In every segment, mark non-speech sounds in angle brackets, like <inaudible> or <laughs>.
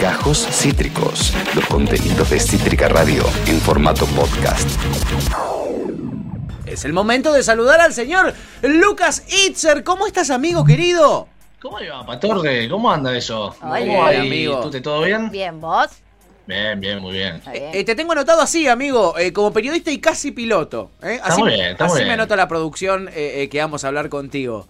Gajos Cítricos, los contenidos de Cítrica Radio en formato podcast. Es el momento de saludar al señor Lucas Itzer. ¿Cómo estás, amigo querido? ¿Cómo le va, Patorre? ¿Cómo anda eso? Hola. ¿Cómo Bien, amigo. ¿Tú te todo bien? Bien, ¿vos? Bien, bien, muy bien. Bien. Eh, te tengo anotado así, amigo, eh, como periodista y casi piloto. ¿eh? Está Así, muy bien, está así muy me anota la producción eh, eh, que vamos a hablar contigo.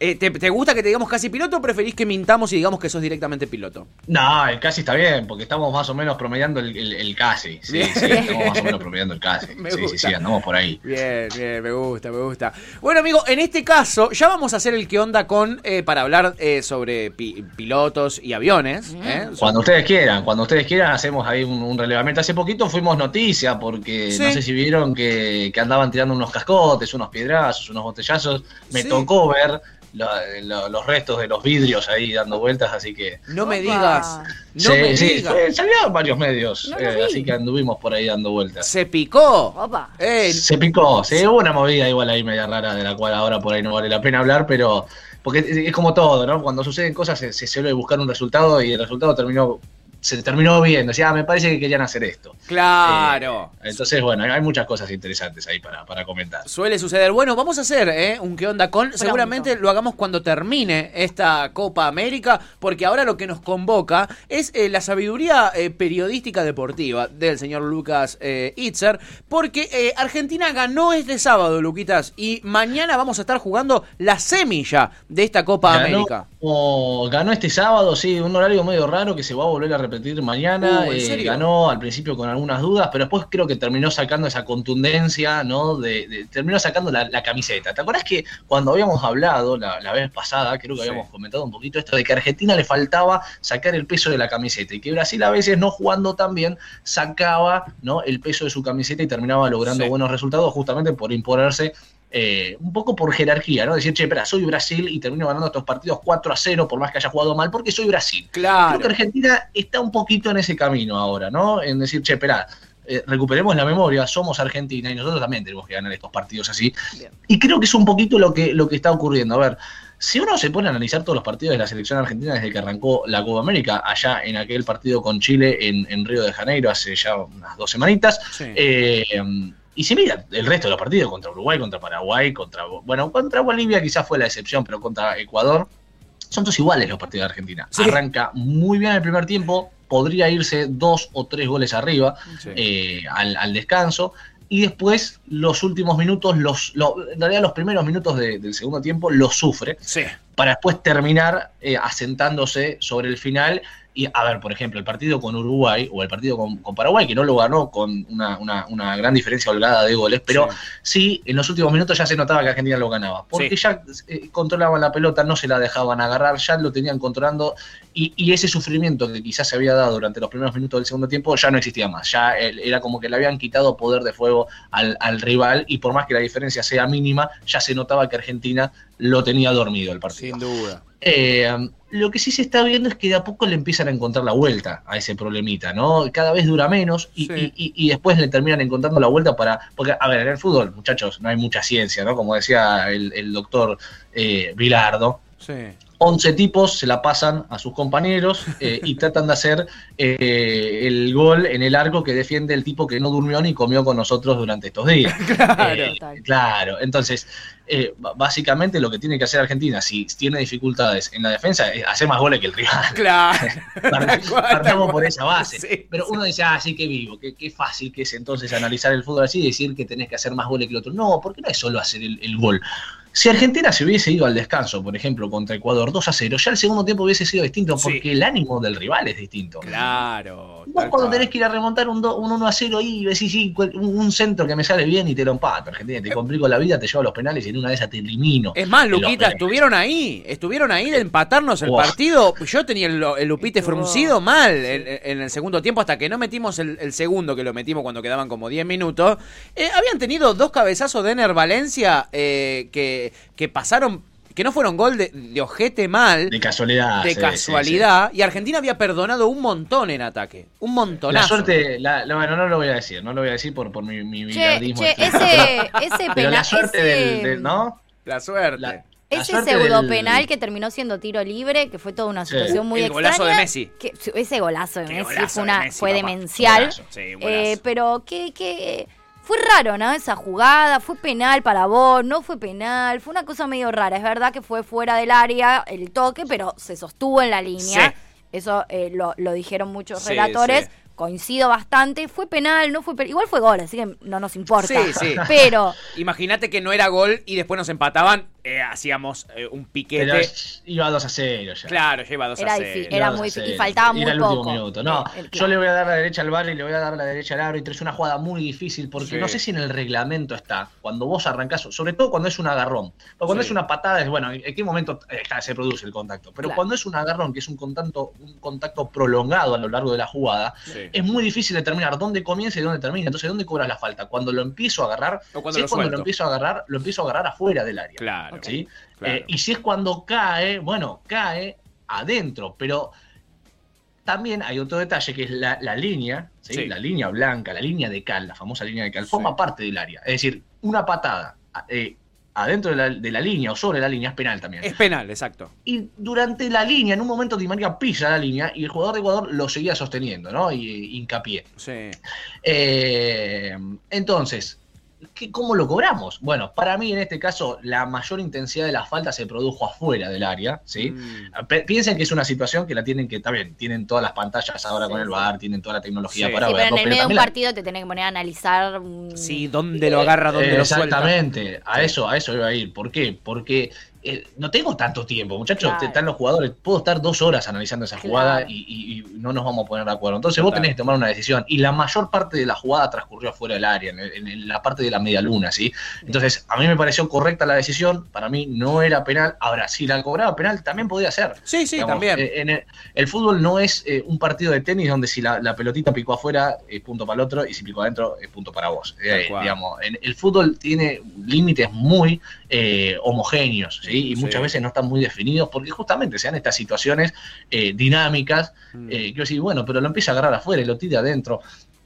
Eh, ¿te, te gusta que te digamos casi piloto o preferís que mintamos y digamos que sos directamente piloto? No, el casi está bien, porque estamos más o menos promediando el, el- el casi. Sí, Bien. sí, estamos más o menos promediando el casi. <laughs> Me sí, sí, gusta. sí, andamos por ahí. Bien, bien, me gusta, me gusta. Bueno, amigo, en este caso ya vamos a hacer el que onda con eh, para hablar eh, sobre pi- pilotos y aviones. ¿eh? Cuando ustedes quieran, cuando ustedes quieran, hacemos ahí un, un relevamiento. Hace poquito fuimos noticia, porque Sí. no sé si vieron que, que andaban tirando unos cascotes, unos piedrazos, unos botellazos. Me Sí. tocó ver lo- lo- los restos de los vidrios ahí dando vueltas, así que. No me digas, no sí, me sí, digas. fue- salieron varios medios, No eh, así que anduvimos por ahí dando vueltas. Se picó. Opa. Eh, Se picó, sí, hubo una movida igual ahí media rara de la cual ahora por ahí no vale la pena hablar, pero porque es, es como todo, ¿no? Cuando suceden cosas se, se suele buscar un resultado y el resultado terminó se terminó bien, decía, ah, me parece que querían hacer esto. claro. Eh, entonces, bueno, hay, muchas cosas interesantes ahí para, para comentar. Suele suceder. Bueno, vamos a hacer ¿eh? un qué onda con. Seguramente lo hagamos cuando termine esta Copa América, porque ahora lo que nos convoca es eh, la sabiduría eh, periodística deportiva del señor Lucas eh, Itzer, porque eh, Argentina ganó este sábado, Luquitas, y mañana vamos a estar jugando la semilla de esta Copa Ganó, América. o- ganó este sábado, sí, un horario medio raro que se va a volver a repetir mañana. Uh, ¿en Eh, ganó al principio con algunas dudas, pero después creo que terminó sacando esa contundencia, ¿no? De, de- terminó sacando la, la camiseta. ¿Te acuerdas que cuando habíamos hablado la, la vez pasada, creo que Sí. habíamos comentado un poquito esto de que a Argentina le faltaba sacar el peso de la camiseta y que Brasil a veces no jugando tan bien sacaba, ¿no? El peso de su camiseta y terminaba logrando Sí. buenos resultados justamente por imponerse eh, un poco por jerarquía, ¿no? Decir, che, espera, soy Brasil y termino ganando estos partidos 4 a 0, por más que haya jugado mal, porque soy Brasil. Claro. Creo que Argentina está un poquito en ese camino ahora, ¿no? En decir, che, espera, eh, recuperemos la memoria, somos Argentina y nosotros también tenemos que ganar estos partidos así. Bien. Y creo que es un poquito lo que, lo que está ocurriendo. A ver, si uno se pone a analizar todos los partidos de la selección argentina desde que arrancó la Copa América, allá en aquel partido con Chile en, en Río de Janeiro hace ya unas dos semanitas, Sí. eh, y si mira el resto de los partidos, contra Uruguay, contra Paraguay, contra. Bueno, contra Bolivia quizás fue la excepción, pero contra Ecuador, son todos iguales los partidos de Argentina. Sí. Arranca muy bien el primer tiempo, podría irse dos o tres goles arriba Sí. eh, al, al descanso. Y después, los últimos minutos, los, lo- en realidad los primeros minutos de- del segundo tiempo, los sufre Sí. para después terminar eh, asentándose sobre el final. Y a ver, por ejemplo, el partido con Uruguay o el partido con, con Paraguay, que no lo ganó con una, una- una gran diferencia holgada de goles, pero sí. en los últimos minutos ya se notaba que Argentina lo ganaba, porque Sí. ya eh, controlaban la pelota, no se la dejaban agarrar, ya lo tenían controlando y, y ese sufrimiento que quizás se había dado durante los primeros minutos del segundo tiempo ya no existía más, ya era como que le habían quitado poder de fuego al, al rival y por más que la diferencia sea mínima, ya se notaba que Argentina lo tenía dormido el partido. Sin duda. Eh, lo que sí se está viendo es que de a poco le empiezan a encontrar la vuelta a ese problemita, ¿no? Cada vez dura menos y, Sí. y- y- y después le terminan encontrando la vuelta para... Porque, a ver, en el fútbol, muchachos, no hay mucha ciencia, ¿no? Como decía el, el doctor eh, Vilardo, Sí. 11 tipos se la pasan a sus compañeros eh, y <laughs> tratan de hacer eh, el gol en el arco que defiende el tipo que no durmió ni comió con nosotros durante estos días. <laughs> Claro. Eh, claro, entonces, eh, básicamente lo que tiene que hacer Argentina, si tiene dificultades en la defensa, es hacer más goles que el rival. <laughs> Claro. Partamos por esa base. Sí, Pero uno dice, ah, sí que vivo, qué, qué fácil que es entonces analizar el fútbol así y decir que tenés que hacer más goles que el otro. No, porque no es solo hacer el, el gol. Si Argentina se hubiese ido al descanso, por ejemplo, contra Ecuador 2 a 0, ya el segundo tiempo hubiese sido distinto Sí. porque el ánimo del rival es distinto. Claro. Vos cuando tenés que ir a remontar un, do- un 1 a 0 y decís, sí, un, un centro que me sale bien y te lo empato. Argentina, te complico la vida, te llevo a los penales y en una de esas te elimino. Es más, penales. estuvieron ahí, estuvieron ahí de empatarnos el partido. Yo tenía el, el Lupite Estuvo- fruncido mal en, en el segundo tiempo, hasta que no metimos el, el segundo, que lo metimos cuando quedaban como 10 minutos. Eh, habían tenido dos cabezazos de Ener Valencia eh, que, que pasaron, que no fueron gol de, de ojete mal, De casualidad. de sí, sí, casualidad, y Argentina había perdonado un montón en ataque. Un sí. montonazo. La suerte, la, la- bueno, no lo voy a decir, no lo voy a decir por, por mi, mi Che, este. ese, <laughs> ese Pero la suerte ese- del, del- ¿no? La suerte. La- ese pseudo penal que terminó siendo tiro libre, que fue toda una situación muy el extraña. golazo de Messi. Que, ese golazo de Qué Messi golazo fue, de una, Messi, fue demencial. Golazo, sí, golazo. Eh, pero que, que fue raro, ¿no? Esa jugada, fue penal para vos, no fue penal, fue una cosa medio rara. Es verdad que fue fuera del área el toque, pero se sostuvo en la línea. Sí. Eso eh, lo, lo dijeron muchos Sí, relatores. sí. Coincido bastante. Fue penal, no fue penal. Igual fue gol, así que no nos importa. Sí, sí. Pero <laughs> Imagínate que no era gol y después nos empataban, eh, hacíamos eh, un piquete. Pero iba 2 a 0 ya. Claro, lleva 2 Era a difícil, 0. era Iba muy 2 a y 0. faltaba Era muy el último poco. minuto. No, El- el- yo le voy a dar la derecha al bar y le voy a dar la derecha al árbitro. Es una jugada muy difícil porque Sí. no sé si en el reglamento está. Cuando vos arrancás, sobre todo cuando es un agarrón. Porque cuando Sí. es una patada, es bueno, ¿en qué momento eh, se produce el contacto? Pero Claro. cuando es un agarrón, que es un contacto, un contacto prolongado a lo largo de la jugada, Sí. Es muy difícil determinar dónde comienza y dónde termina. Entonces, ¿dónde cobras la falta? Cuando lo empiezo a agarrar, O cuando si lo es cuando suelto. lo empiezo a agarrar, lo empiezo a agarrar afuera del área. Claro. ¿sí? claro. Eh, y si es cuando cae, bueno, cae adentro, pero también hay otro detalle que es la, la línea, ¿sí? Sí. la línea blanca, la línea de cal, la famosa línea de cal, Sí. forma parte del área. Es decir, una patada eh, adentro de la, de la línea o sobre la línea es penal también. Es penal, exacto. Y durante la línea, en un momento Di María pisa la línea y el jugador de Ecuador lo seguía sosteniendo, ¿no? Y hincapié. Sí. Eh, entonces, ¿qué- ¿cómo lo cobramos? Bueno, para mí en este caso la mayor intensidad de la falta se produjo afuera del área, ¿sí? Mm. Piensen que es una situación que la tienen que, también, tienen todas las pantallas ahora Sí, con el. VAR, tienen toda la tecnología Sí. para Sí, pero verlo. en el medio de un la- partido te tenés que poner a analizar. Sí, dónde lo agarra, dónde Eh, lo suelta. Exactamente, a Sí. eso, a eso iba a ir. ¿Por qué? Porque eh, no tengo tanto tiempo, muchachos. Claro. Están los jugadores, puedo estar dos horas analizando esa Claro. jugada y, y- y no nos vamos a poner de acuerdo. Entonces vos tenés que tomar una decisión. Y la mayor parte de la jugada transcurrió afuera del área, en, la parte de la media luna, ¿sí? Entonces, a mí me pareció correcta la decisión. Para mí no era penal. Ahora, si la cobraba penal, también podía ser. Sí, sí, Digamos, también. eh, en el, el fútbol no es eh, un partido de tenis donde si la, la pelotita picó afuera es punto para el otro y si picó adentro es punto para vos. Eh, digamos, en- el fútbol tiene límites muy homogéneos ¿sí? Y Sí. muchas veces no están muy definidos porque justamente se dan estas situaciones eh, dinámicas Mm. eh, que yo sí, bueno, pero lo empieza a agarrar afuera y lo tira adentro.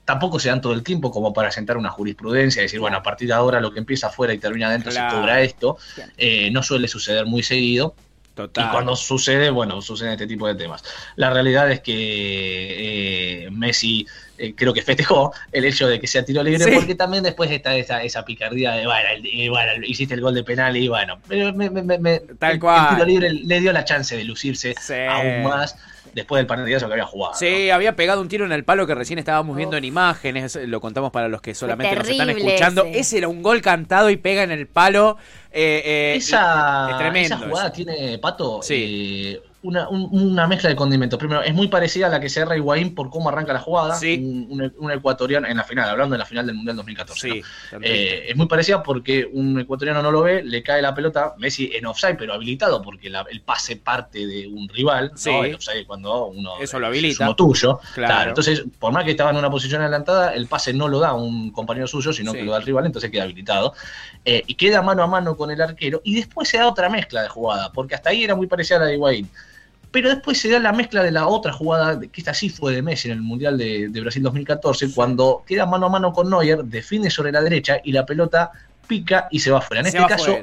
Tampoco se dan todo el tiempo como para sentar una jurisprudencia y decir, bueno, a partir de ahora lo que empieza afuera y termina adentro Claro. se cobra esto. Eh, no suele suceder muy seguido. Total. Y cuando sucede, bueno, suceden este tipo de temas. La realidad es que eh, Messi eh, creo que festejó el hecho de que sea tiro libre, Sí. porque también después está esa, esa picardía de, bueno, el- bueno, hiciste el gol de penal y bueno, me- me- Tal el, cual. el tiro libre le dio la chance de lucirse Sí. aún más después del partidazo que había jugado. Sí, había pegado un tiro en el palo que recién estábamos viendo en imágenes, lo contamos para los que solamente nos están escuchando. ese. Ese era un gol cantado y pega en el palo. eh, eh, Esa, es tremendo. esa jugada tiene, Pato, Sí. eh, una, un- una mezcla de condimentos. Primero, es muy parecida a la que se erra Higuaín por cómo arranca la jugada. Sí. Un, un- un ecuatoriano en la final, hablando de la final del Mundial 2014. Sí, Eh, es muy parecida porque un ecuatoriano no lo ve, le cae la pelota, Messi en offside, pero habilitado porque la- el pase parte de un rival. Sí. ¿no? El offside cuando uno Eso lo es habilita. uno tuyo. Claro. Claro. Entonces, por más que estaba en una posición adelantada, el pase no lo da un compañero suyo, sino Sí. que lo da el rival, entonces queda habilitado. Eh, y queda mano a mano con el arquero. Y después se da otra mezcla de jugada, porque hasta ahí era muy parecida a la de Higuaín. Pero después se da la mezcla de la otra jugada, que esta sí fue de Messi en el Mundial de, de Brasil 2014, cuando queda mano a mano con Neuer, define sobre la derecha y la pelota pica y se va afuera. En Se este caso,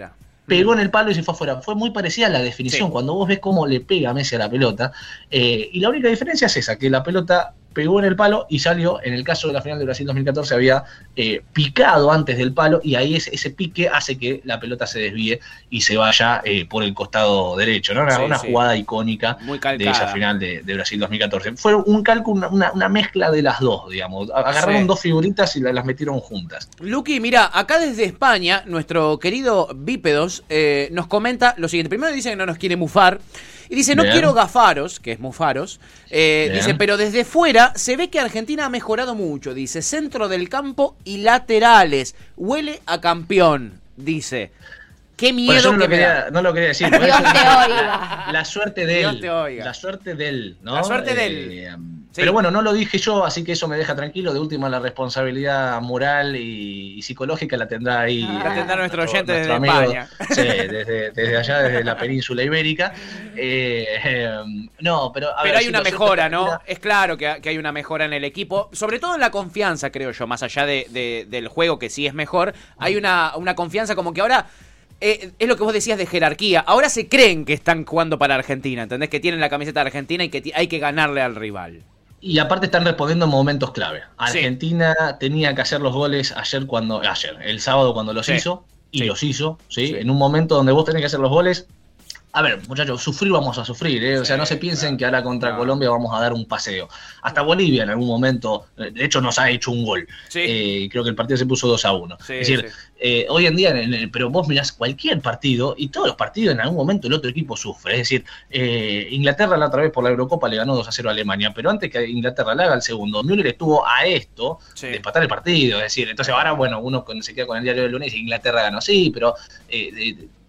pegó en el palo y se fue afuera. Fue muy parecida a la definición, Sí. cuando vos ves cómo le pega a Messi a la pelota. eh, y la única diferencia es esa, que la pelota pegó en el palo y salió, en el caso de la final de Brasil 2014, había eh, picado antes del palo y ahí ese, ese pique hace que la pelota se desvíe y se vaya eh, por el costado derecho. ¿no? Una, Sí, una sí. jugada icónica Muy de esa final de, de Brasil 2014. Fue un cálculo, una, mezcla de las dos, digamos. Agarraron Sí. dos figuritas y la- las metieron juntas. Luqui, mira, acá desde España, nuestro querido Bípedos eh, nos comenta lo siguiente. Primero dice que no nos quiere mufar. Y dice, no Bien. quiero gafaros, que es mufaros. Eh, dice, pero desde fuera se ve que Argentina ha mejorado mucho. Dice, centro del campo y laterales. Huele a campeón, dice. Qué Bueno, miedo yo no que lo, me da. quería, no lo quería decir. <laughs> Dios te oiga. La suerte de Dios él. te oiga. La suerte de él, ¿no? La suerte de Eh, él. Sí. Pero bueno, no lo dije yo, así que eso me deja tranquilo. De última, la responsabilidad moral y, y psicológica la tendrá ahí. La eh, tendrá nuestro oyente desde amigo. España. Sí, desde, desde allá, desde la península ibérica. <laughs> Eh, eh, no, pero. a Pero ver, hay una mejora, ¿no? Es claro que, que hay una mejora en el equipo, sobre todo en la confianza, creo yo, más allá de, de- del juego que sí es mejor, hay una, una confianza como que ahora eh, es lo que vos decías de jerarquía. Ahora se creen que están jugando para Argentina, ¿entendés? Que tienen la camiseta de Argentina y que hay que ganarle al rival. Y aparte están respondiendo en momentos clave. Argentina tenía que hacer los goles ayer cuando. Ayer, el sábado cuando los hizo. Y los hizo, ¿sí? En un momento donde vos tenés que hacer los goles, a ver, muchachos, sufrir vamos a sufrir, ¿eh? o sea, no se piensen que ahora contra Colombia vamos a dar un paseo. Hasta Bolivia en algún momento, de hecho, nos ha hecho un gol. Eh, creo que el partido se puso 2 a 1. es decir, eh, hoy en día, pero vos mirás cualquier partido y todos los partidos en algún momento el otro equipo sufre. Es decir, Inglaterra la otra vez por la Eurocopa le ganó 2 a 0 a Alemania, pero antes que Inglaterra le haga el segundo, Müller estuvo a esto de empatar el partido. Es decir, entonces ahora, bueno, uno se queda con el diario del lunes y Inglaterra ganó, sí, pero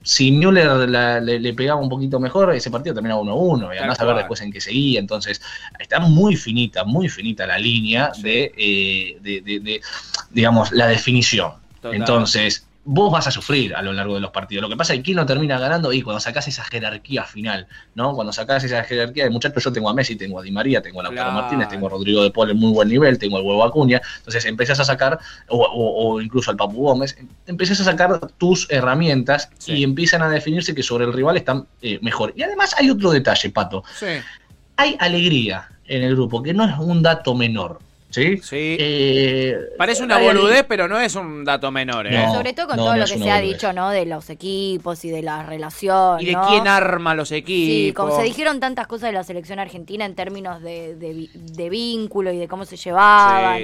si Müller le, pegaba un poquito mejor, ese partido terminaba 1-1 y además a ver después en qué seguía. Entonces, está muy finita, muy finita la línea eh, de, de, digamos, la definición. Entonces, vos vas a sufrir a lo largo de los partidos. Lo que pasa es que quién no termina ganando y cuando sacás esa jerarquía final, ¿no? Cuando sacás esa jerarquía de muchachos, yo tengo a Messi, tengo a Di María, tengo a Lautaro Martínez, tengo a Rodrigo de Paul en muy buen nivel, tengo al huevo Acuña, entonces empezás a sacar, o, incluso al Papu Gómez, empezás a sacar tus herramientas y empiezan a definirse que sobre el rival están eh, mejor. Y además hay otro detalle, Pato. Hay alegría en el grupo, que no es un dato menor. ¿Sí? Eh, Parece una boludez, pero no es un dato menor. ¿eh? Sobre todo con todo lo que se ha dicho, ¿no? De los equipos y de las relaciones. Y de quién arma los equipos. Sí, como se dijeron tantas cosas de la selección argentina en términos de, de, vínculo y de cómo se llevaban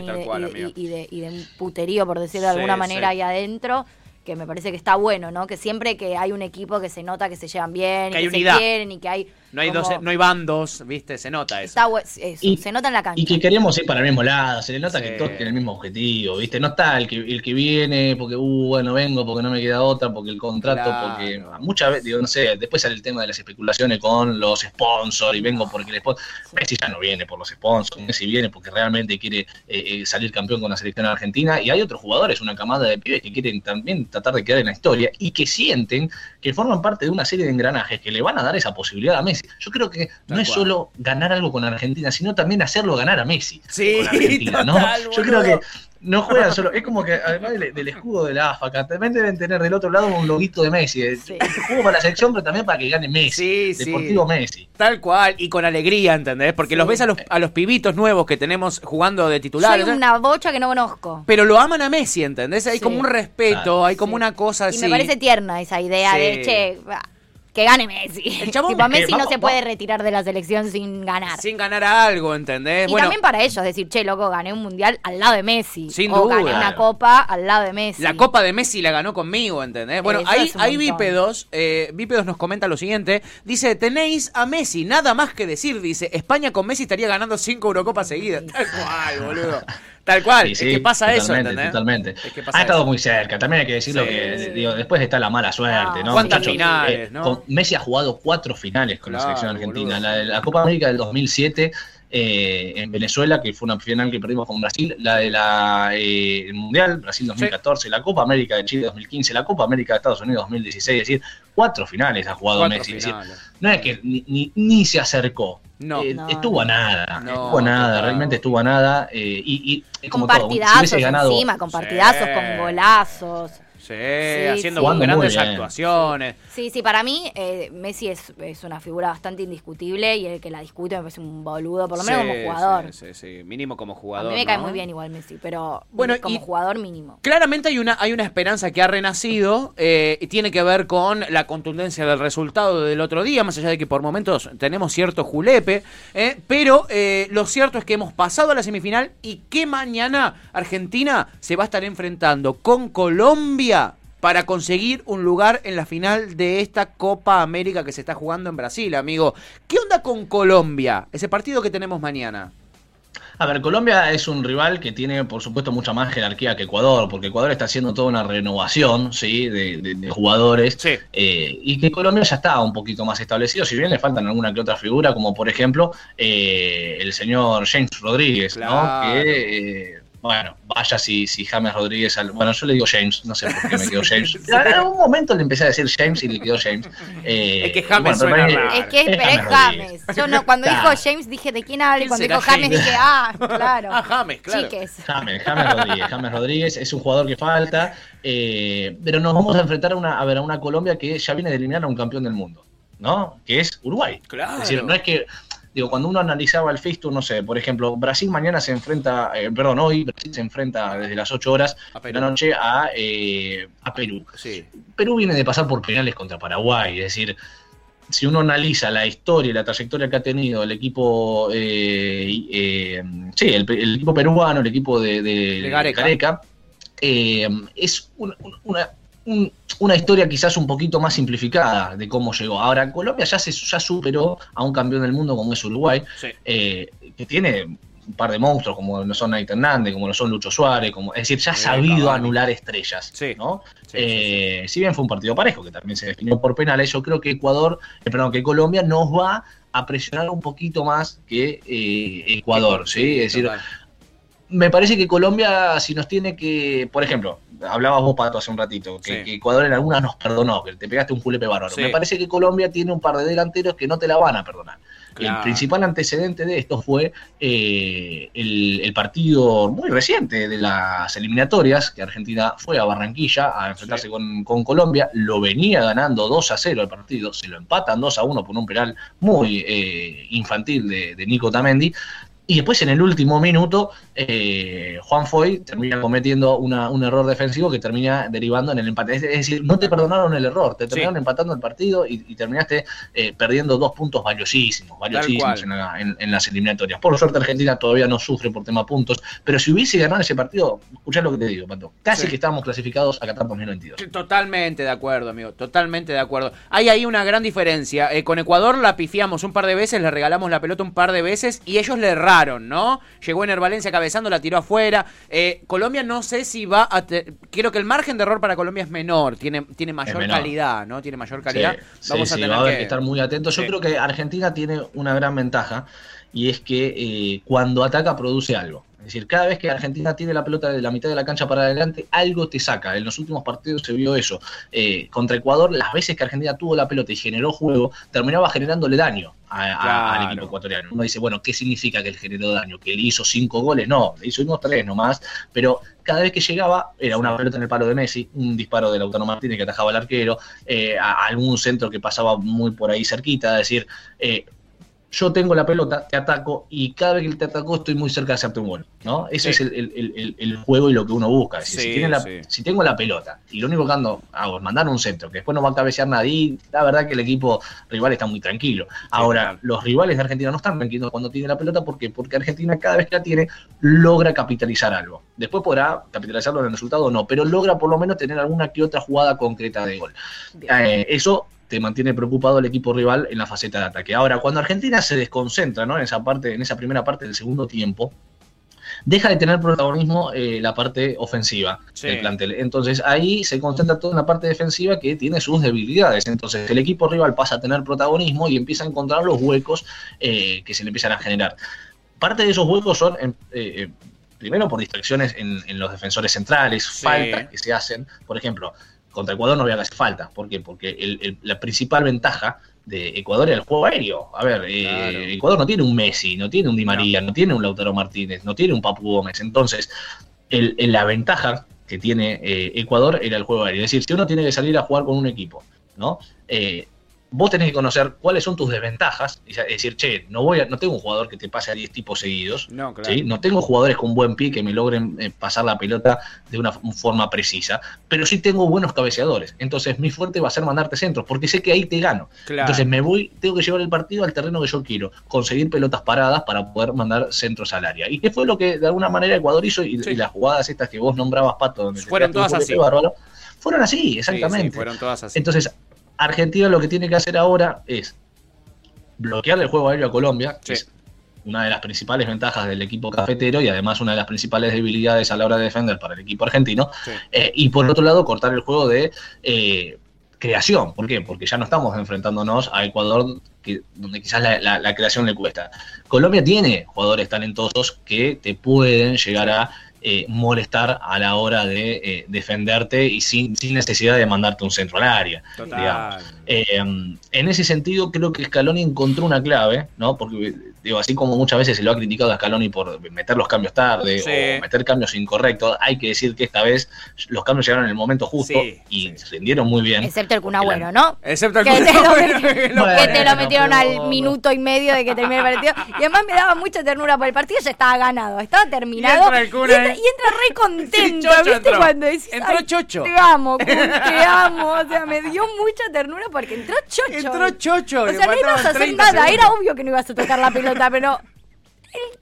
y, de, y, de, un puterío, por decirlo de alguna manera, ahí adentro que me parece que está bueno, ¿no? Que siempre que hay un equipo que se nota que se llevan bien, que, y que se quieren y que hay no hay dos, no hay bandos, ¿viste? Se nota eso. se nota en la cancha. Y que queremos ir para el mismo lado, se le nota que todos tienen el mismo objetivo, ¿viste? No está el que, el que viene porque, uh, bueno, vengo porque no me queda otra, porque el contrato, porque muchas veces, digo, no sé, después sale el tema de las especulaciones con los sponsors y vengo porque el sponsor. Messi ya no viene por los sponsors, Messi viene porque realmente quiere eh, eh, salir campeón con la selección argentina y hay otros jugadores, una camada de pibes que quieren también tratar de quedar en la historia y que sienten que forman parte de una serie de engranajes que le van a dar esa posibilidad a Messi. Yo creo que no es solo ganar algo con Argentina, sino también hacerlo ganar a Messi. Sí, con Argentina, ¿no? Yo creo que no juegan solo. Es como que además del, escudo de la AFA, también deben tener del otro lado un loguito de Messi. Sí. Juego para la selección, pero también para que gane Messi. Sí, Deportivo Messi. Tal cual, y con alegría, ¿entendés? Porque los ves a los, a los pibitos nuevos que tenemos jugando de titulares. Soy una bocha que no conozco. Pero lo aman a Messi, ¿entendés? Hay como un respeto, hay como una cosa así. Y me parece tierna esa idea de, che, que gane Messi. El <laughs> tipo, Messi no se puede retirar de la selección sin ganar. Sin ganar algo, ¿entendés? Y también para ellos, decir, che, loco, gané un mundial al lado de Messi. Sin o gané una copa al lado de Messi. La copa de Messi la ganó conmigo, ¿entendés? Bueno, ahí, ahí Bípedos, eh, Bípedos nos comenta lo siguiente. Dice, tenéis a Messi, nada más que decir, dice, España con Messi estaría ganando cinco Eurocopas seguidas. Tal cual, boludo. Tal cual, es que pasa eso, ¿entendés? Totalmente. ha estado muy cerca, también hay que decirlo que digo, después está la mala suerte, ¿no? ¿Cuántas finales, eh, no? Messi ha jugado cuatro finales con la selección argentina. La, la Copa América del 2007 eh, en Venezuela, que fue una final que perdimos con Brasil, la de la eh, Mundial, Brasil 2014, la Copa América de Chile 2015, la Copa América de Estados Unidos 2016, es decir, cuatro finales ha jugado Messi. no es que ni, se acercó. No, eh, estuvo a nada, estuvo a nada, realmente estuvo a nada. y, y con partidazos encima, con partidazos, con golazos. Sí, haciendo grandes actuaciones. Sí, sí, para mí eh, Messi es, es, una figura bastante indiscutible y el que la discute me parece un boludo, por lo menos como jugador. Sí, sí, mínimo como jugador. A mí me cae muy bien igual Messi, pero bueno, como jugador mínimo. Claramente hay una, hay una esperanza que ha renacido eh, y tiene que ver con la contundencia del resultado del otro día, más allá de que por momentos tenemos cierto julepe, eh, pero lo cierto es que hemos pasado a la semifinal y que mañana Argentina se va a estar enfrentando con Colombia para conseguir un lugar en la final de esta Copa América que se está jugando en Brasil, amigo. ¿Qué onda con Colombia? Ese partido que tenemos mañana. A ver, Colombia es un rival que tiene, por supuesto, mucha más jerarquía que Ecuador, porque Ecuador está haciendo toda una renovación, ¿sí? De, jugadores. Eh, y que Colombia ya está un poquito más establecido, si bien le faltan alguna que otra figura, como por ejemplo eh, el señor James Rodríguez, ¿no? Que eh, bueno, vaya si, si James Rodríguez. bueno, yo le digo James, no sé por qué me quedó James. <laughs> en algún momento le empecé a decir James y le quedó James. Eh, es que James suena Es que es, James. James. Yo no, cuando dijo James dije de quién habla y cuando dijo James dije, ah, claro. <laughs> Ah, James, claro. James, James Rodríguez. James Rodríguez es un jugador que falta. Eh, pero nos vamos a enfrentar a una, a ver, a una Colombia que ya viene de eliminar a un campeón del mundo. ¿no? Que es Uruguay. Claro. Es decir, no es que digo, cuando uno analizaba el fixture, no sé, por ejemplo, Brasil mañana se enfrenta, eh, perdón, hoy Brasil se enfrenta desde las 8 horas de la noche a, eh, a Perú. Perú viene de pasar por penales contra Paraguay, es decir, si uno analiza la historia y la trayectoria que ha tenido el equipo, eh, sí, el, equipo peruano, el equipo de, de, Gareca, es una una historia quizás un poquito más simplificada de cómo llegó. Ahora, Colombia ya, se, ya superó a un campeón del mundo como es Uruguay, eh, que tiene un par de monstruos como lo son Nate Hernández, como lo son Lucho Suárez, como, es decir, ya ha sabido anular estrellas. ¿no? Eh, si bien fue un partido parejo, que también se definió por penales, yo creo que Ecuador, eh, perdón, que Colombia nos va a presionar un poquito más que Ecuador, ¿sí? Es decir, me parece que Colombia, si nos tiene que, por ejemplo, hablabas vos, Pato, hace un ratito, que, Ecuador en algunas nos perdonó, que te pegaste un julepe bárbaro. Me parece que Colombia tiene un par de delanteros que no te la van a perdonar. El principal antecedente de esto fue eh, el, partido muy reciente de las eliminatorias, que Argentina fue a Barranquilla a enfrentarse con, Colombia, lo venía ganando 2 a 0 el partido, se lo empatan 2 a 1 por un penal muy eh, infantil de, de Nico Tamendi, y después en el último minuto, eh, Juan Foy termina cometiendo un error defensivo que termina derivando en el empate. Es, decir, no te perdonaron el error, te terminaron empatando el partido y, terminaste eh, perdiendo dos puntos valiosísimos, valiosísimos en, las eliminatorias. Por suerte Argentina todavía no sufre por tema puntos, pero si hubiese ganado ese partido, escuchá lo que te digo, Pato, casi que estábamos clasificados a Qatar 2022. Totalmente de acuerdo, amigo, totalmente de acuerdo. Hay ahí una gran diferencia. Eh, con Ecuador la pifiamos un par de veces, le regalamos la pelota un par de veces y ellos le erraron ¿no? Llegó en Valencia cabezando, la tiró afuera. Eh, Colombia no sé si va a... Creo que el margen de error para Colombia es menor, tiene, tiene mayor calidad, ¿no? Tiene mayor calidad. Vamos a tener que... estar muy atentos. Yo creo que Argentina tiene una gran ventaja y es que eh, cuando ataca produce algo. Es decir, cada vez que Argentina tiene la pelota de la mitad de la cancha para adelante, algo te saca. En los últimos partidos se vio eso. Eh, contra Ecuador, las veces que Argentina tuvo la pelota y generó juego, terminaba generándole daño al equipo ecuatoriano. Uno dice, bueno, ¿qué significa que él generó daño? ¿Que él hizo cinco goles? No, le hizo unos tres nomás, pero cada vez que llegaba era una pelota en el palo de Messi, un disparo de Lautaro Martínez que atajaba al arquero, eh, algún centro que pasaba muy por ahí cerquita, es decir, eh, yo tengo la pelota, te ataco y cada vez que te ataco estoy muy cerca de hacerte un gol, ¿no? Ese es el, juego y lo que uno busca. si, tengo la pelota y lo único que ando hago es mandar un centro, que después no va a cabecear nadie, la verdad que el equipo rival está muy tranquilo. Ahora, los rivales de Argentina no están tranquilos cuando tienen la pelota, ¿por Porque Argentina cada vez que la tiene logra capitalizar algo. Después podrá capitalizarlo en el resultado o no, pero logra por lo menos tener alguna que otra jugada concreta de gol. Eh, eso te mantiene preocupado el equipo rival en la faceta de ataque. Ahora, cuando Argentina se desconcentra ¿no? en, esa parte, en esa primera parte del segundo tiempo, deja de tener protagonismo eh, la parte ofensiva del plantel. Entonces ahí se concentra toda la parte defensiva que tiene sus debilidades. Entonces el equipo rival pasa a tener protagonismo y empieza a encontrar los huecos eh, que se le empiezan a generar. Parte de esos huecos son, eh, primero por distracciones en, los defensores centrales, faltas que se hacen. Por ejemplo, contra Ecuador no voy a hacer falta. ¿Por qué? Porque la principal ventaja de Ecuador es el juego aéreo. A ver, eh, Ecuador no tiene un Messi, no tiene un Di María, no, tiene un Lautaro Martínez, no tiene un Papu Gómez. Entonces, el, la ventaja que tiene eh, Ecuador era el juego aéreo. Es decir, si uno tiene que salir a jugar con un equipo, ¿no? Eh, vos tenés que conocer cuáles son tus desventajas. Es decir, che, no voy a, no tengo un jugador que te pase a 10 tipos seguidos. No, no tengo jugadores con buen pie que me logren eh, pasar la pelota de una forma precisa. Pero sí tengo buenos cabeceadores. Entonces mi fuerte va a ser mandarte centros, porque sé que ahí te gano. Entonces me voy, tengo que llevar el partido al terreno que yo quiero. Conseguir pelotas paradas para poder mandar centros al área. ¿Y qué fue lo que de alguna manera Ecuador hizo? Y, las jugadas estas que vos nombrabas, Pato, donde fueron todas así. fueron así, exactamente. fueron todas así. Entonces, Argentina lo que tiene que hacer ahora es bloquear el juego aéreo a Colombia, que es una de las principales ventajas del equipo cafetero y además una de las principales debilidades a la hora de defender para el equipo argentino. Eh, y por otro lado, cortar el juego de eh, creación. ¿Por qué? Porque ya no estamos enfrentándonos a Ecuador, donde quizás la, la, creación le cuesta. Colombia tiene jugadores talentosos que te pueden llegar a eh, molestar a la hora de eh, defenderte y sin, sin, necesidad de mandarte un centro al área. Eh, en ese sentido, creo que Scaloni encontró una clave, ¿no? Porque digo, así como muchas veces se lo ha criticado a Scaloni por meter los cambios tarde o meter cambios incorrectos, hay que decir que esta vez los cambios llegaron en el momento justo y se rindieron muy bien. Excepto el Cunagüero, ¿no? Excepto el Cunagüero. que te lo <laughs> metieron al minuto y medio de que termine el partido. Y además me daba mucha ternura porque el partido ya estaba ganado, estaba terminado. Y entra, re <laughs> contento, ¿viste? Cuando decís, entró Chocho. Te amo, te <laughs> amo. O sea, me dio mucha ternura porque entró Chocho. Entró Chocho. O sea, no ibas a hacer nada. Era obvio que no ibas a tocar la pelota, pero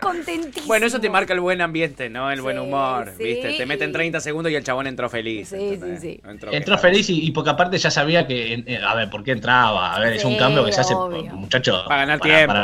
contentísimo. Bueno, eso te marca el buen ambiente, ¿no? El buen humor, ¿viste? Te meten 30 segundos y el chabón entró feliz. Sí, sí, sí. Entró, feliz y, porque aparte ya sabía que, eh, a ver, ¿por qué entraba? A ver, es un cambio que se hace, muchacho. Para ganar tiempo.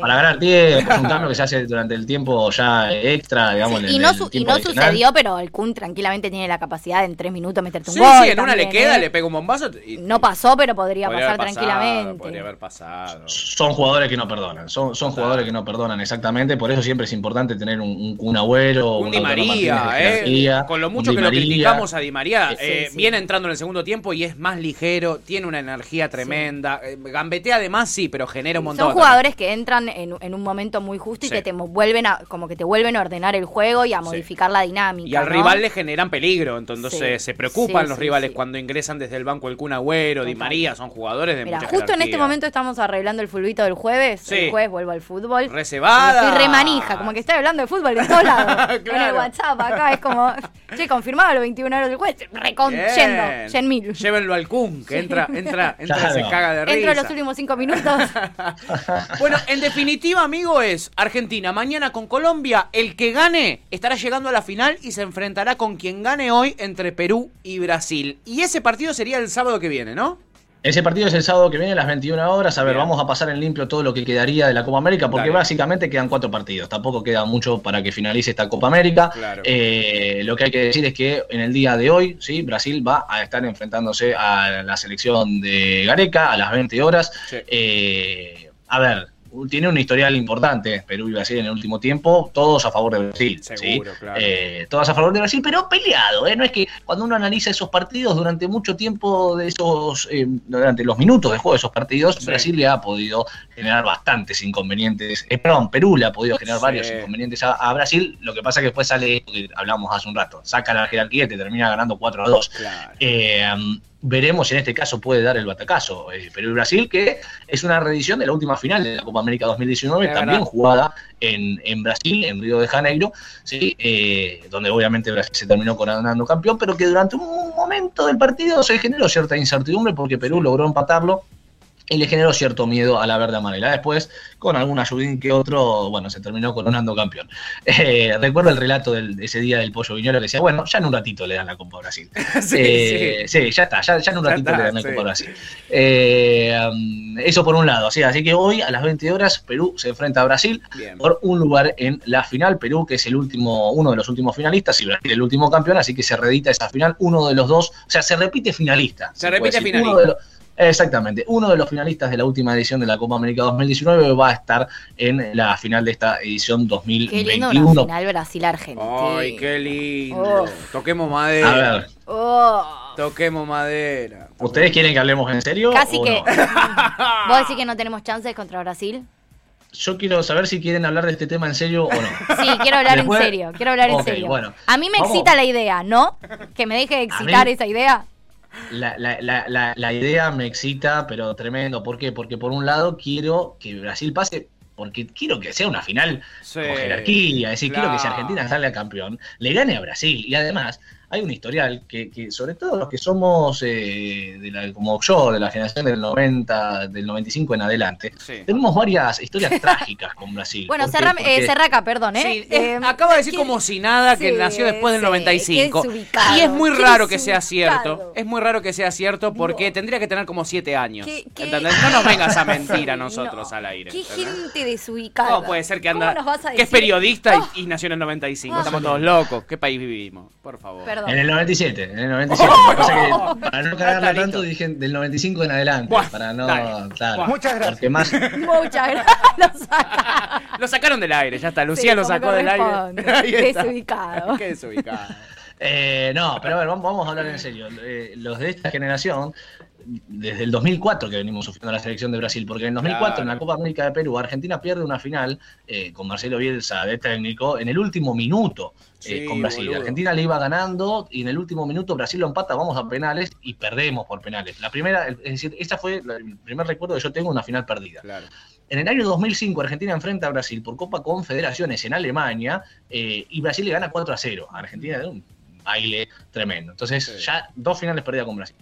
Para, ganar tiempo, es un <laughs> cambio que se hace durante el tiempo ya extra, digamos. y, no, y no sucedió, pero el Kun tranquilamente tiene la capacidad de en tres minutos meterte un sí, gol. Sí, en una le queda, ¿eh? le pega un bombazo. Y, no pasó, pero podría, pasar tranquilamente. Podría haber pasado. Son jugadores que no perdonan, son, son jugadores que no perdonan exactamente, por eso siempre es importante tener un, un, Agüero, un, Di María, eh, con lo mucho que lo criticamos a Di María, eh, viene entrando en el segundo tiempo y es más ligero, tiene una energía tremenda, eh, gambetea además sí, pero genera un montón. Son jugadores que entran en, un momento muy justo y que te vuelven a, como que te vuelven a ordenar el juego y a modificar la dinámica. Y al rival le generan peligro, entonces se preocupan los rivales cuando ingresan desde el banco el Kun Agüero, Di María, son jugadores de Mira, justo en este momento estamos arreglando el fulbito del jueves, el jueves vuelvo al fútbol. Reservada. Remanija, como que estoy hablando de fútbol en todos lados. <laughs> En el WhatsApp, acá es como, che, confirmado los 21 euros del juez. Recon, yendo, mil. Llévenlo al Kun, que entra, entra, <laughs> entra y se caga de risa. Entro en los últimos cinco minutos. <laughs> bueno, en definitiva, amigo, es Argentina mañana con Colombia. El que gane estará llegando a la final y se enfrentará con quien gane hoy entre Perú y Brasil. Y ese partido sería el sábado que viene, ¿no? Ese partido es el sábado que viene a las 21 horas. A ver, vamos a pasar en limpio todo lo que quedaría de la Copa América, porque básicamente quedan cuatro partidos. Tampoco queda mucho para que finalice esta Copa América. Eh, lo que hay que decir es que en el día de hoy, sí, Brasil va a estar enfrentándose a la selección de Gareca a las 20 horas. Eh, a ver, tiene un historial importante Perú y Brasil en el último tiempo, todos a favor de Brasil. Seguro, claro. Eh, todos a favor de Brasil, pero peleado. ¿eh? No es que cuando uno analiza esos partidos durante mucho tiempo, de esos eh, durante los minutos de juego de esos partidos, Brasil le ha podido generar bastantes inconvenientes. Eh, perdón, Perú le ha podido generar varios inconvenientes a, Brasil. Lo que pasa es que después sale, que hablamos hace un rato, saca la jerarquía y te termina ganando 4 a 2. Claro veremos si en este caso puede dar el batacazo. Eh, Perú y Brasil, que es una reedición de la última final de la Copa América 2019, también jugada en, en, Brasil, en Río de Janeiro, ¿sí? Eh, donde obviamente Brasil se terminó coronando campeón, pero que durante un momento del partido se generó cierta incertidumbre porque Perú logró empatarlo y le generó cierto miedo a la verde amarela. Después, con algún ayudín que otro, bueno, se terminó coronando campeón. Eh, recuerdo el relato de ese día del pollo viñolo que decía, bueno, ya en un ratito le dan la Copa Brasil. <laughs> Eh, sí, ya está, ya, en un ratito le dan la Copa Brasil. Eh, um, eso por un lado, ¿sí? así que hoy a las 20 horas Perú se enfrenta a Brasil por un lugar en la final. Perú, que es el último, uno de los últimos finalistas, y Brasil el último campeón, así que se redita esa final, uno de los dos, o sea, se repite finalista. Se repite finalista. Exactamente. Uno de los finalistas de la última edición de la Copa América 2019 va a estar en la final de esta edición 2021. Qué lindo una final Brasil-Argentina. Ay, qué lindo. Toquemos madera. A ver. Oh. Toquemos madera. ¿Ustedes quieren que hablemos en serio? Casi que. <laughs> ¿Vos decís que no tenemos chances contra Brasil? Yo quiero saber si quieren hablar de este tema en serio o no. <laughs> Sí, quiero hablar en serio. Quiero hablar en serio. Bueno, a mí me excita la idea, ¿no? Que me deje excitar esa idea la, la, la, la, idea me excita, pero tremendo. ¿Por qué? Porque por un lado quiero que Brasil pase, porque quiero que sea una final con jerarquía, es decir, quiero que si Argentina sale campeón, le gane a Brasil. Y además, hay un historial que, que sobre todo los que somos, eh, de la, como yo, de la generación del 90, del 95 en adelante, tenemos varias historias trágicas con Brasil. <laughs> Bueno, eh, Serraca, perdón, ¿eh? ¿eh? acaba de decir como si nada que nació después del 95. y es muy raro que sea cierto. Es muy raro que sea cierto porque tendría que tener como siete años. No nos vengas a mentir a <laughs> nosotros al aire. Qué gente desubicada. ¿Cómo puede ser que anda, que es periodista y, nació en el 95? Estamos todos locos. ¿Qué país vivimos? Por favor. perdón. En el 97, en el 97. <laughs> que, para no cagarla tanto, dije del 95 en adelante. para no. Claro, Muchas gracias. Más... <laughs> Muchas gracias. Lo, sacaron del aire, ya está. Lucía lo sacó del aire. Qué <laughs> desubicado. Qué desubicado. Eh, no, pero a ver, vamos, a hablar en serio. Eh, los de esta generación desde el 2004 que venimos sufriendo la selección de Brasil, porque en el 2004 en la Copa América de Perú Argentina pierde una final eh, con Marcelo Bielsa de técnico en el último minuto eh, con Brasil. Argentina le iba ganando y en el último minuto Brasil lo empata, vamos a penales y perdemos por penales. La primera, es decir, esta fue el primer recuerdo que yo tengo una final perdida. En el año 2005 Argentina enfrenta a Brasil por Copa Confederaciones en Alemania eh, y Brasil le gana 4 a 0. Argentina de un baile tremendo. Entonces ya dos finales perdidas con Brasil.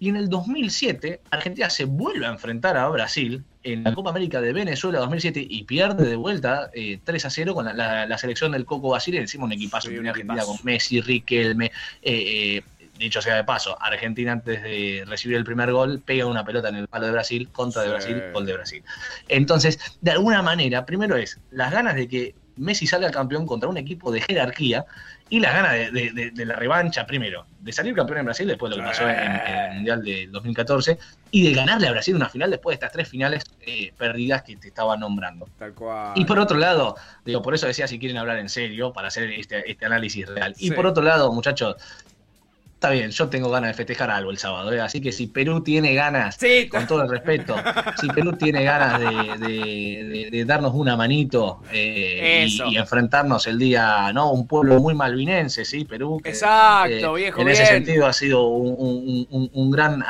Y en el 2007, Argentina se vuelve a enfrentar a Brasil en la Copa América de Venezuela 2007 y pierde de vuelta 3 eh, a 0 con la, selección del Coco Basile. Encima un equipazo sí, Argentina con Messi, Riquelme. Eh, eh, dicho sea de paso, Argentina antes de recibir el primer gol pega una pelota en el palo de Brasil, contra de Brasil, gol de Brasil. Entonces, de alguna manera, primero es las ganas de que Messi salga campeón contra un equipo de jerarquía y las ganas de, la revancha, primero, de salir campeón en Brasil después de lo que pasó en, el Mundial de 2014 y de ganarle a Brasil una final después de estas tres finales eh, perdidas que te estaba nombrando. Tal cual. Y por otro lado, digo, por eso decía si quieren hablar en serio, para hacer este, este análisis real. Y por otro lado, muchachos, Está bien, yo tengo ganas de festejar algo el sábado, ¿eh? así que si Perú tiene ganas, con todo el respeto, si Perú tiene ganas de, darnos una manito eh, y, enfrentarnos el día, ¿no? Un pueblo muy malvinense, ¿sí? Perú. Exacto, eh, viejo. En ese sentido ha sido un, gran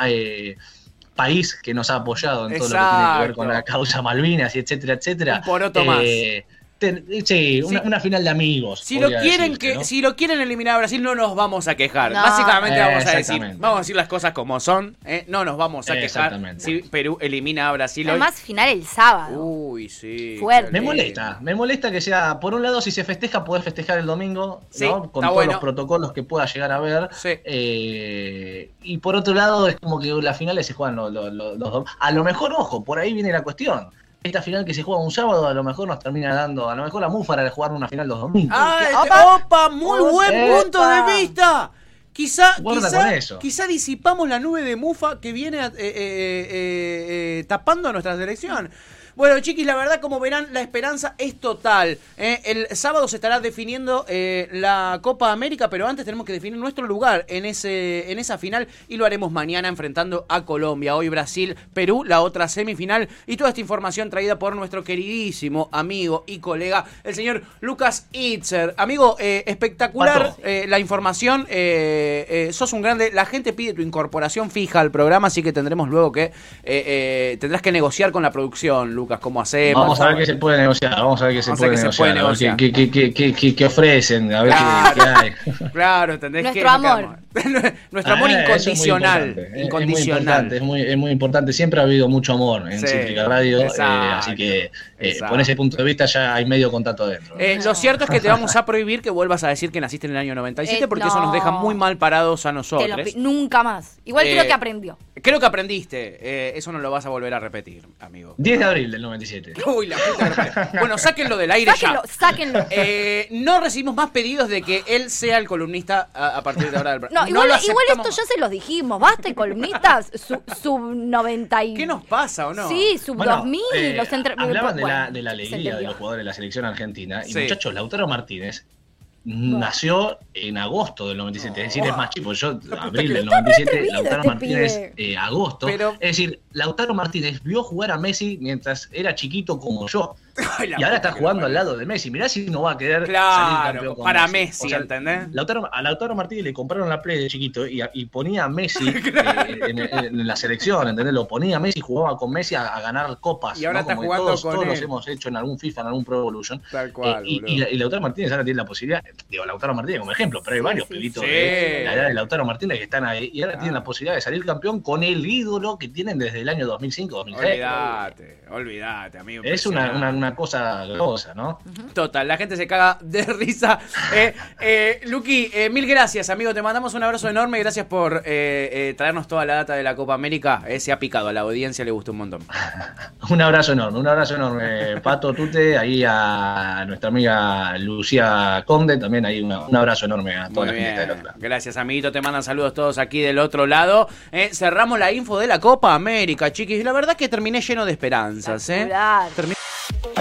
país que nos ha apoyado en todo lo que tiene que ver con la causa Malvinas y etcétera, etcétera. por otro más sí, una, final de amigos. Si lo quieren que, si lo quieren eliminar a Brasil, no nos vamos a quejar. Básicamente vamos a decir, vamos a decir las cosas como son, ¿eh? no nos vamos a quejar si Perú elimina a Brasil. Además, final el sábado. Uy, sí. Fuerte. Me molesta, me molesta que sea, por un lado, si se festeja, poder festejar el domingo, ¿no? Con todos los protocolos que pueda llegar a ver. Eh, y por otro lado, es como que las finales se juegan los, dos. A lo mejor, ojo, por ahí viene la cuestión esta final que se juega un sábado a lo mejor nos termina dando, a lo mejor la Mufara de jugar una final los domingos. ¡Ah, este, opa! ¡Muy buen punto de vista! Quizá, quizá, quizá, disipamos la nube de mufa que viene eh, eh, eh, tapando a nuestra selección. Bueno, chiquis, la verdad, como verán, la esperanza es total. ¿eh? El sábado se estará definiendo eh, la Copa América, pero antes tenemos que definir nuestro lugar en, ese, en esa final y lo haremos mañana enfrentando a Colombia. Hoy Brasil, Perú, la otra semifinal. Y toda esta información traída por nuestro queridísimo amigo y colega, el señor Lucas Itzer. Amigo, eh, espectacular la información. sos un grande. La gente pide tu incorporación fija al programa, así que tendremos luego que. tendrás que negociar con la producción, Lucas cómo hacemos. Vamos a ver qué se puede negociar, vamos a ver qué se, puede, negociar, Qué, ofrecen, a ver qué, hay. <laughs> Claro, ¿entendés? Nuestro amor. <laughs> Nuestro amor ah, incondicional. Es incondicional. Es muy, es muy, importante, siempre ha habido mucho amor en Cítrica Radio, eh, así que eh, por ese punto de vista ya hay medio contacto adentro. Eh, lo cierto es que te vamos a prohibir que vuelvas a decir que naciste en el año 97 porque eso nos deja muy mal parados a nosotros. nunca más. Igual creo que aprendió. Creo que aprendiste. eso no lo vas a volver a repetir, amigo. 10 de abril del 97. <laughs> Uy, la puta Bueno, sáquenlo del aire sáquenlo, ya. Sáquenlo. Eh, no recibimos más pedidos de que él sea el columnista a, partir de ahora del <laughs> No, igual, igual, esto ya se los dijimos. Basta columnistas <laughs> sub, 90 y... ¿Qué nos pasa o no? Sí, sub 2000. Eh, los Hablaban de, la, de la alegría de los jugadores de la selección argentina. Y muchachos, Lautaro Martínez nació en agosto del 97, es decir, es más chico. Yo, <laughs> abril del 97, Lautaro Martínez, eh, agosto. Es decir, Lautaro Martínez vio jugar a Messi mientras era chiquito como yo. <laughs> y ahora está jugando al lado de Messi. Mirá si no va a querer salir campeón con para Messi, ¿entendés? a Lautaro Martínez le compraron la Play de chiquito y, ponía a Messi <laughs> eh, en, la selección, ¿entendés? Lo ponía a Messi, jugaba con Messi a, ganar copas. Y ahora está jugando todos, con todos los hemos hecho en algún FIFA, en algún Pro Evolution. Tal cual, eh, y, Lautaro Martínez ahora tiene la posibilidad, digo, Lautaro Martínez como ejemplo, pero hay varios pelitos de la edad de Lautaro Martínez que están ahí y ahora tienen la posibilidad de salir campeón con el ídolo que tienen desde el año 2005, 2006. Olvídate, olvídate, amigo. Es una, una una cosa grosa, ¿no? Total, la gente se caga de risa. Eh, eh, Luqui, eh, mil gracias, amigo. Te mandamos un abrazo enorme. Gracias por traernos toda la data de la Copa América. se ha picado, a la audiencia le gustó un montón. <laughs> un abrazo enorme, un abrazo enorme, Pato Tute, ahí a nuestra amiga Lucía Conde, también ahí un abrazo enorme a toda la gente del otro Gracias, amiguito. Te mandan saludos todos aquí del otro lado. cerramos la info de la Copa América, chiquis. La verdad que terminé lleno de esperanzas. ¿eh?